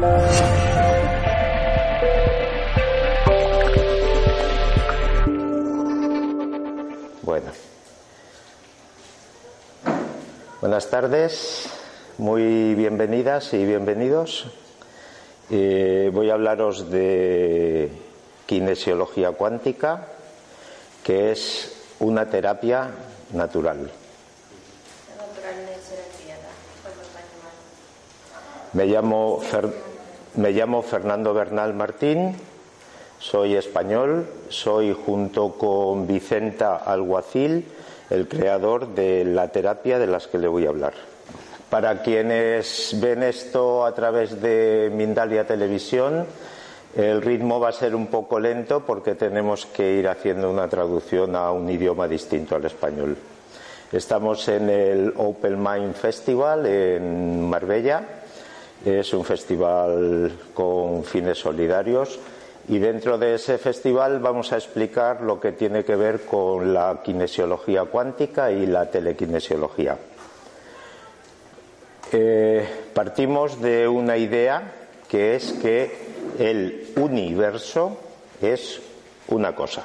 Bueno. Buenas tardes, muy bienvenidas y bienvenidos. Eh, voy a hablaros de kinesiología cuántica, que es una terapia natural. Me llamo, me llamo Fernando Bernal Martín, soy español, soy junto con Vicenta Alguacil el creador de la terapia de las que le voy a hablar. Para quienes ven esto a través de Mindalia Televisión, el ritmo va a ser un poco lento porque tenemos que ir haciendo una traducción a un idioma distinto al español. Estamos en el Open Mind Festival en Marbella. Es un festival con fines solidarios y dentro de ese festival vamos a explicar lo que tiene que ver con la kinesiología cuántica y la telekinesiología. Eh, partimos de una idea que es que el universo es una cosa.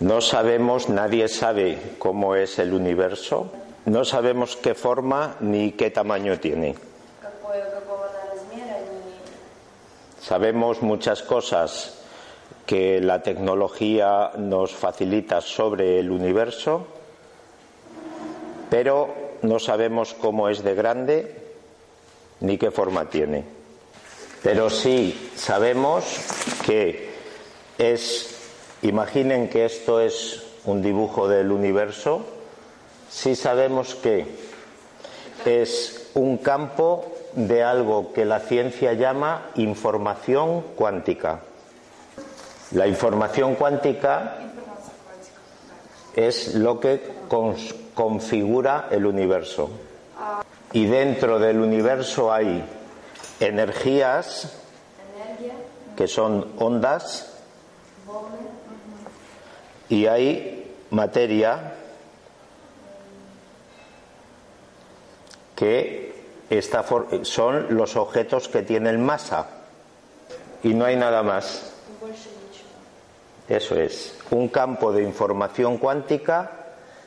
No sabemos, nadie sabe cómo es el universo, no sabemos qué forma ni qué tamaño tiene. Sabemos muchas cosas que la tecnología nos facilita sobre el universo, pero no sabemos cómo es de grande ni qué forma tiene. Pero sí sabemos que es, imaginen que esto es un dibujo del universo, sí sabemos que es un campo de algo que la ciencia llama información cuántica. La información cuántica es lo que configura el universo. Y dentro del universo hay energías que son ondas y hay materia que son los objetos que tienen masa y no hay nada más. Eso es, un campo de información cuántica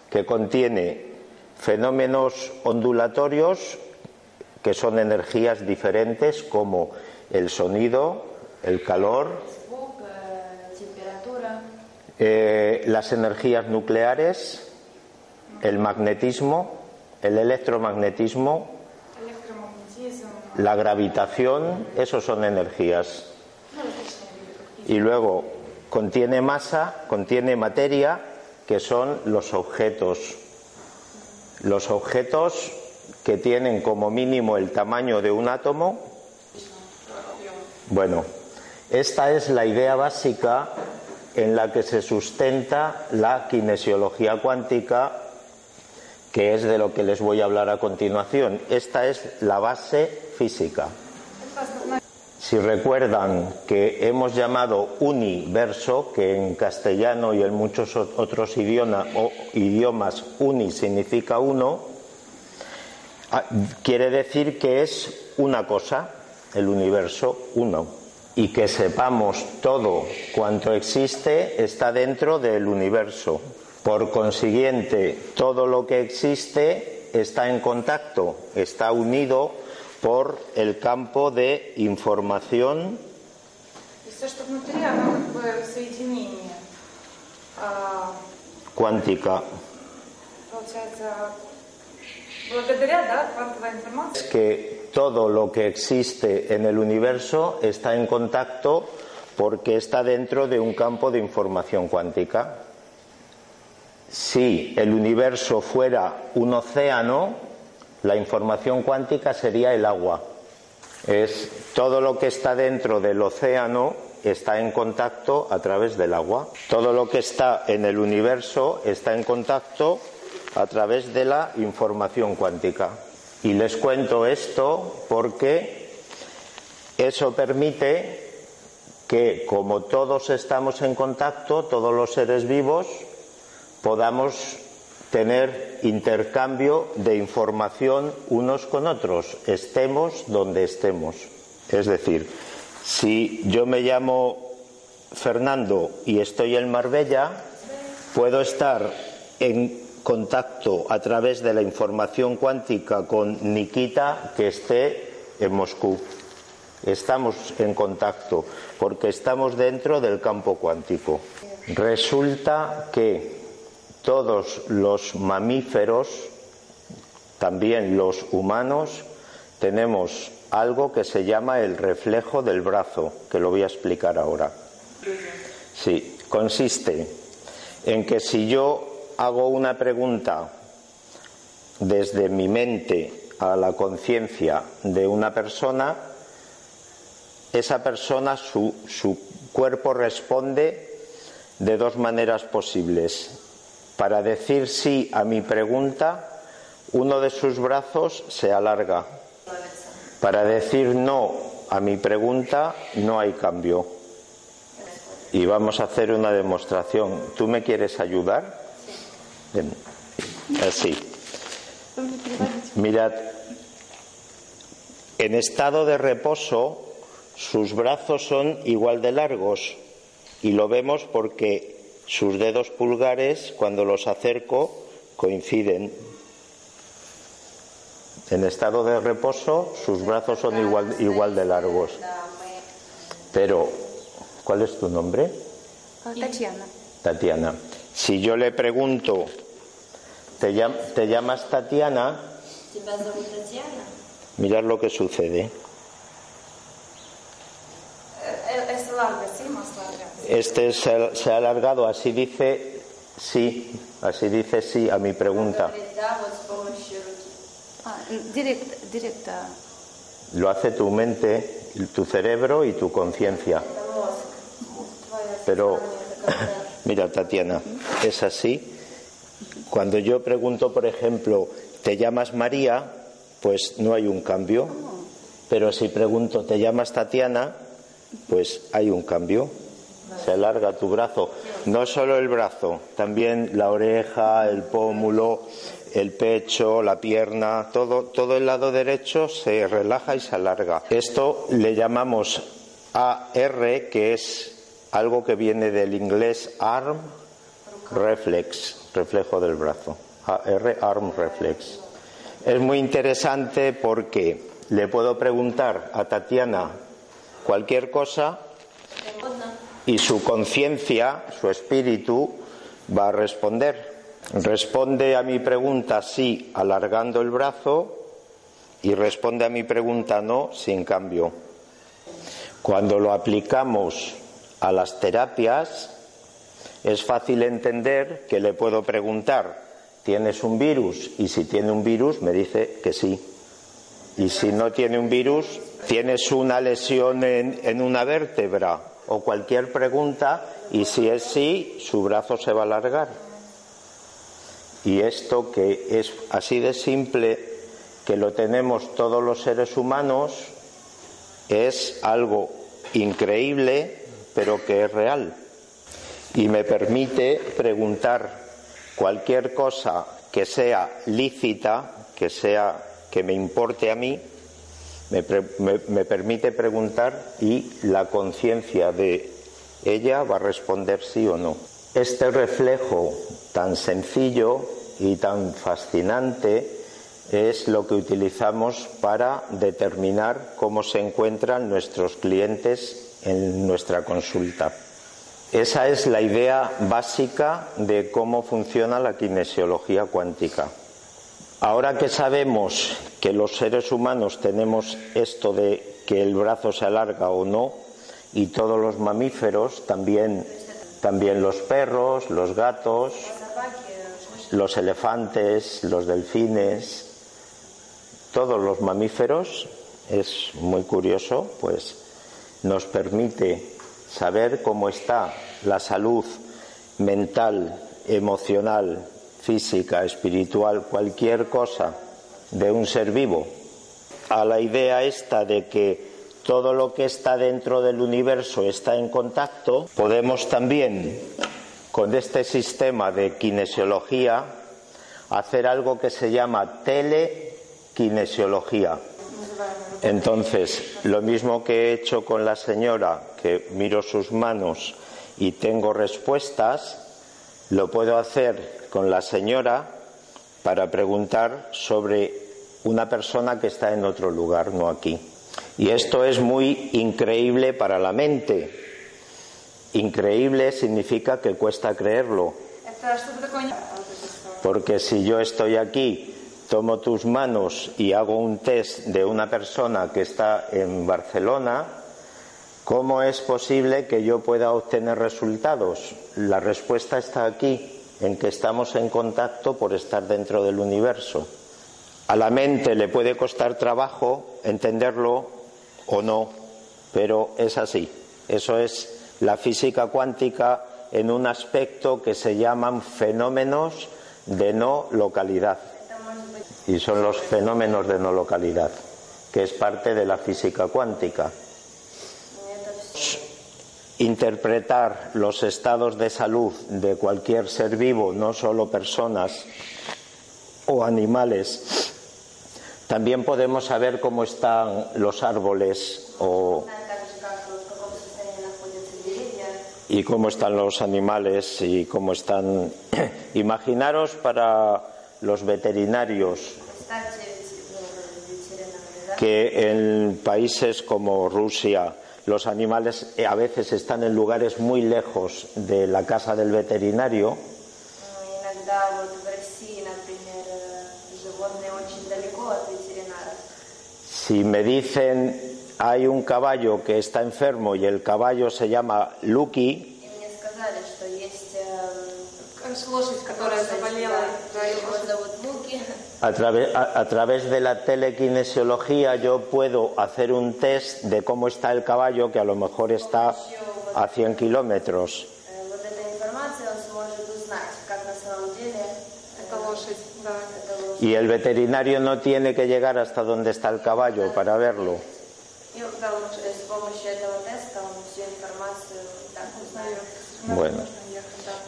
que contiene fenómenos ondulatorios que son energías diferentes como el sonido, el calor, eh, las energías nucleares, el magnetismo, el electromagnetismo, la gravitación, esos son energías. Y luego contiene masa, contiene materia, que son los objetos. Los objetos que tienen como mínimo el tamaño de un átomo. Bueno, esta es la idea básica en la que se sustenta la kinesiología cuántica, que es de lo que les voy a hablar a continuación. Esta es la base física. Si recuerdan que hemos llamado universo, que en castellano y en muchos otros idiomas, uni significa uno, ah, quiere decir que es una cosa, el universo uno, y que sepamos todo cuanto existe está dentro del universo. Por consiguiente, todo lo que existe está en contacto, está unido por el campo de información cuántica. Es que todo lo que existe en el universo está en contacto porque está dentro de un campo de información cuántica. Si el universo fuera un océano, la información cuántica sería el agua. Es todo lo que está dentro del océano está en contacto a través del agua. Todo lo que está en el universo está en contacto a través de la información cuántica. Y les cuento esto porque eso permite que como todos estamos en contacto, todos los seres vivos, podamos tener intercambio de información unos con otros, estemos donde estemos. Es decir, si yo me llamo Fernando y estoy en Marbella, puedo estar en contacto a través de la información cuántica con Nikita que esté en Moscú. Estamos en contacto porque estamos dentro del campo cuántico. Resulta que todos los mamíferos, también los humanos, tenemos algo que se llama el reflejo del brazo, que lo voy a explicar ahora. Sí, consiste en que si yo hago una pregunta desde mi mente a la conciencia de una persona, esa persona, su, su cuerpo responde de dos maneras posibles. Para decir sí a mi pregunta, uno de sus brazos se alarga. Para decir no a mi pregunta, no hay cambio. Y vamos a hacer una demostración. ¿Tú me quieres ayudar? Así. Mirad, en estado de reposo, sus brazos son igual de largos y lo vemos porque sus dedos pulgares, cuando los acerco, coinciden. En estado de reposo, sus brazos son igual, igual de largos. Pero, ¿cuál es tu nombre? Tatiana. Tatiana. Si yo le pregunto, ¿te, llamas Tatiana? Mirad lo que sucede. Es sí, más. Este se, ha alargado, así dice sí, así dice sí a mi pregunta. Ah, directa. Lo hace tu mente, tu cerebro y tu conciencia. Pero mira, Tatiana, es así. Cuando yo pregunto, por ejemplo, ¿te llamas María? Pues no hay un cambio. Pero si pregunto, ¿te llamas Tatiana? Pues hay un cambio. Se alarga tu brazo. No solo el brazo, también la oreja, el pómulo, el pecho, la pierna, todo, todo el lado derecho se relaja y se alarga. Esto le llamamos AR, que es algo que viene del inglés arm reflex, reflejo del brazo. AR, arm reflex. Es muy interesante porque le puedo preguntar a Tatiana cualquier cosa y su conciencia, su espíritu, va a responder. Responde a mi pregunta sí alargando el brazo y responde a mi pregunta no sin cambio. Cuando lo aplicamos a las terapias, es fácil entender que le puedo preguntar, ¿tienes un virus? Y si tiene un virus, me dice que sí. Y si no tiene un virus, ¿tienes una lesión en, una vértebra? O cualquier pregunta, y si es sí, su brazo se va a alargar. Y esto que es así de simple, que lo tenemos todos los seres humanos, es algo increíble, pero que es real. Y me permite preguntar cualquier cosa que sea lícita, que sea que me importe a mí, me, me permite preguntar y la conciencia de ella va a responder sí o no. Este reflejo tan sencillo y tan fascinante es lo que utilizamos para determinar cómo se encuentran nuestros clientes en nuestra consulta. Esa es la idea básica de cómo funciona la kinesiología cuántica. Ahora que sabemos que los seres humanos tenemos esto de que el brazo se alarga o no, y todos los mamíferos, también, también los perros, los gatos, los elefantes, los delfines, todos los mamíferos, es muy curioso, pues nos permite saber cómo está la salud mental, emocional, física, espiritual, cualquier cosa de un ser vivo. A la idea esta de que todo lo que está dentro del universo está en contacto, podemos también, con este sistema de kinesiología, hacer algo que se llama kinesiología. Entonces, lo mismo que he hecho con la señora, que miro sus manos y tengo respuestas, lo puedo hacer con la señora para preguntar sobre una persona que está en otro lugar, no aquí. Y esto es muy increíble para la mente. Increíble significa que cuesta creerlo. Porque si yo estoy aquí tomo tus manos y hago un test de una persona que está en Barcelona, ¿cómo es posible que yo pueda obtener resultados? La respuesta está aquí, en que estamos en contacto por estar dentro del universo. A la mente le puede costar trabajo entenderlo o no, pero es así. Eso es la física cuántica en un aspecto que se llaman fenómenos de no localidad y son los fenómenos de no localidad, que es parte de la física cuántica. Interpretar los estados de salud de cualquier ser vivo, no solo personas o animales. También podemos saber cómo están los árboles o y cómo están los animales y cómo están. Imaginaros para los veterinarios que en países como Rusia los animales eh, a veces están en lugares muy lejos de la casa del veterinario. Si me dicen hay un caballo que está enfermo y el caballo se llama Lucky, эм, лошадь, которая заболела. да, его зовут Муки. a, trave- a- a través de la telekinesiología yo puedo hacer un test de cómo está el caballo que a lo mejor está a 100 kilómetros. Э, Вот этой информацией он сможет узнать, как на самом деле э, Это лошадь, да. эта лошадь. Y el veterinario no tiene que llegar hasta donde está el caballo para verlo. И да, он, э, с помощью этого теста он всю информацию так узнает. Bueno,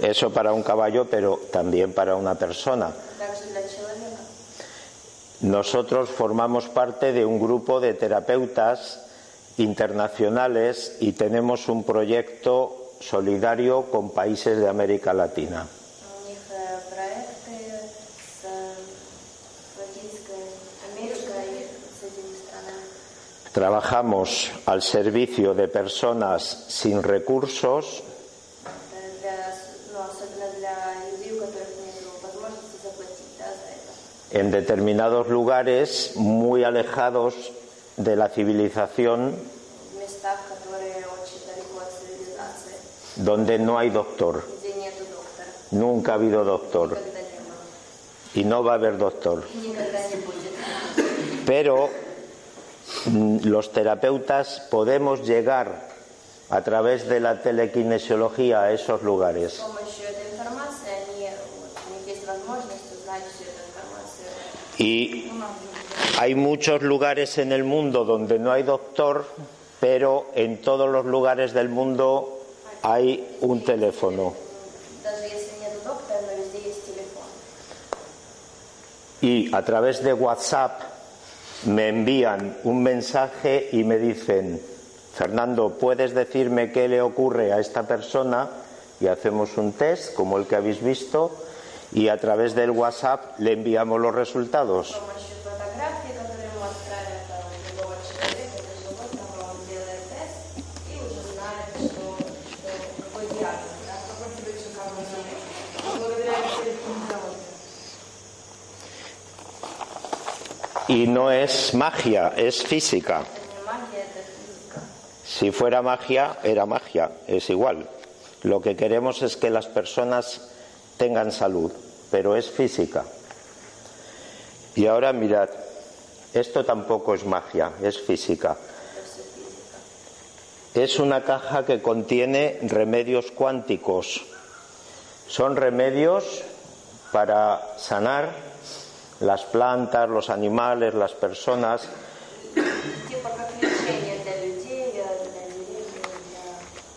Eso para un caballo, pero también para una persona. Nosotros formamos parte de un grupo de terapeutas internacionales y tenemos un proyecto solidario con países de América Latina. Trabajamos al servicio de personas sin recursos en determinados lugares muy alejados de la civilización donde no hay doctor. Nunca ha habido doctor. Y no va a haber doctor. Pero mm, los terapeutas podemos llegar a través de la telequinesiología a esos lugares. Y hay muchos lugares en el mundo donde no hay doctor, pero en todos los lugares del mundo hay un teléfono. Y a través de WhatsApp me envían un mensaje y me dicen, Fernando, ¿puedes decirme qué le ocurre a esta persona? Y hacemos un test, como el que habéis visto, y a través del WhatsApp le enviamos los resultados. Y no es magia, es física. Si fuera magia, era magia, es igual. Lo que queremos es que las personas tengan salud pero es física. Y ahora mirad, esto tampoco es magia, es física. Es una caja que contiene remedios cuánticos. Son remedios para sanar las plantas, los animales, las personas.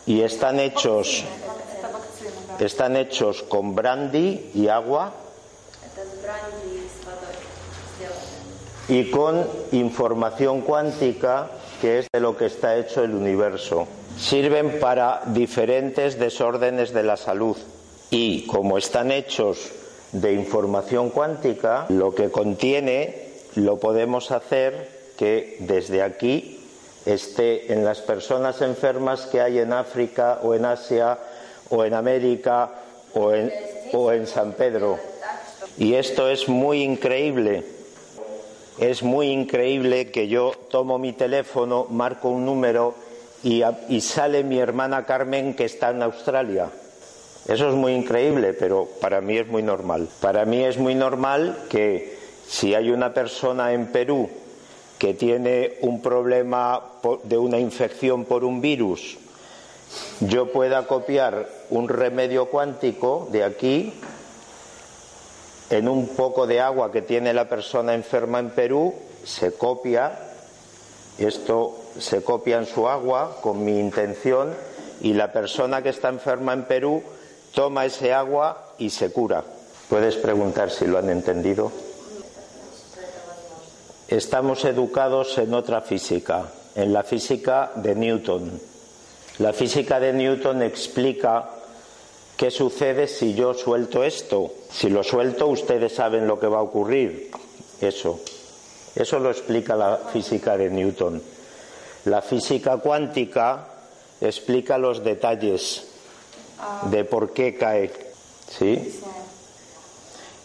Y están hechos están hechos con brandy y agua. Y con información cuántica que es de lo que está hecho el universo. Sirven para diferentes desórdenes de la salud. Y como están hechos de información cuántica, lo que contiene lo podemos hacer que desde aquí esté en las personas enfermas que hay en África o en Asia o en América o en, San Pedro. Y esto es muy increíble. Es muy increíble que yo tomo mi teléfono, marco un número y, y sale mi hermana Carmen que está en Australia. Eso es muy increíble, pero para mí es muy normal. Para mí es muy normal que si hay una persona en Perú que tiene un problema de una infección por un virus, yo pueda copiar un remedio cuántico de aquí en un poco de agua que tiene la persona enferma en Perú, se copia, esto se copia en su agua con mi intención y la persona que está enferma en Perú toma ese agua y se cura. Puedes preguntar si lo han entendido. Estamos educados en otra física, en la física de Newton. La física de Newton explica ¿Qué sucede si yo suelto esto? Si lo suelto, ustedes saben lo que va a ocurrir. Eso. Eso lo explica la física de Newton. La física cuántica explica los detalles de por qué cae. ¿Sí?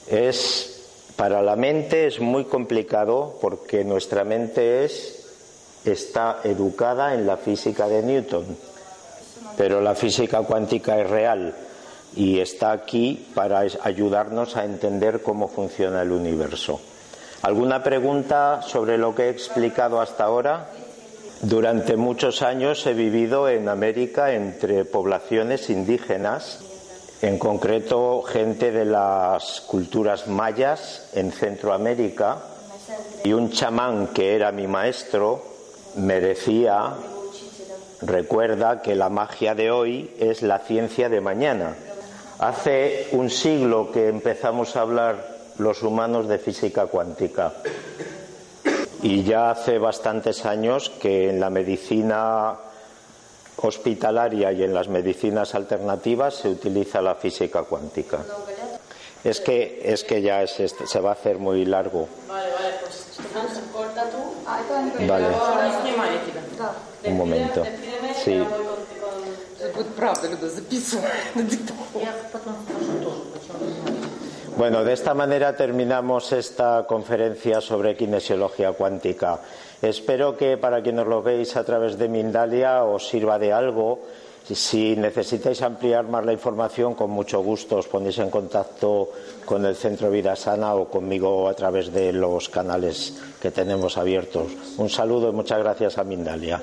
Es para la mente es muy complicado porque nuestra mente es está educada en la física de Newton. Pero la física cuántica es real y está aquí para ayudarnos a entender cómo funciona el universo. ¿Alguna pregunta sobre lo que he explicado hasta ahora? Durante muchos años he vivido en América entre poblaciones indígenas, en concreto gente de las culturas mayas en Centroamérica, y un chamán que era mi maestro me decía, recuerda que la magia de hoy es la ciencia de mañana. Hace un siglo que empezamos a hablar los humanos de física cuántica y ya hace bastantes años que en la medicina hospitalaria y en las medicinas alternativas se utiliza la física cuántica. Es que, es que ya este, se va a hacer muy largo. Vale, vale, pues corta tú. Vale. Un momento. Sí правда, Люда, записывай на диктофон. Я потом скажу тоже, почему не знаю. Bueno, de esta manera terminamos esta conferencia sobre kinesiología cuántica. Espero que para quienes lo veis a través de Mindalia os sirva de algo. Si necesitáis ampliar más la información, con mucho gusto os ponéis en contacto con el Centro Vida Sana o conmigo a través de los canales que tenemos abiertos. Un saludo y muchas gracias a Mindalia.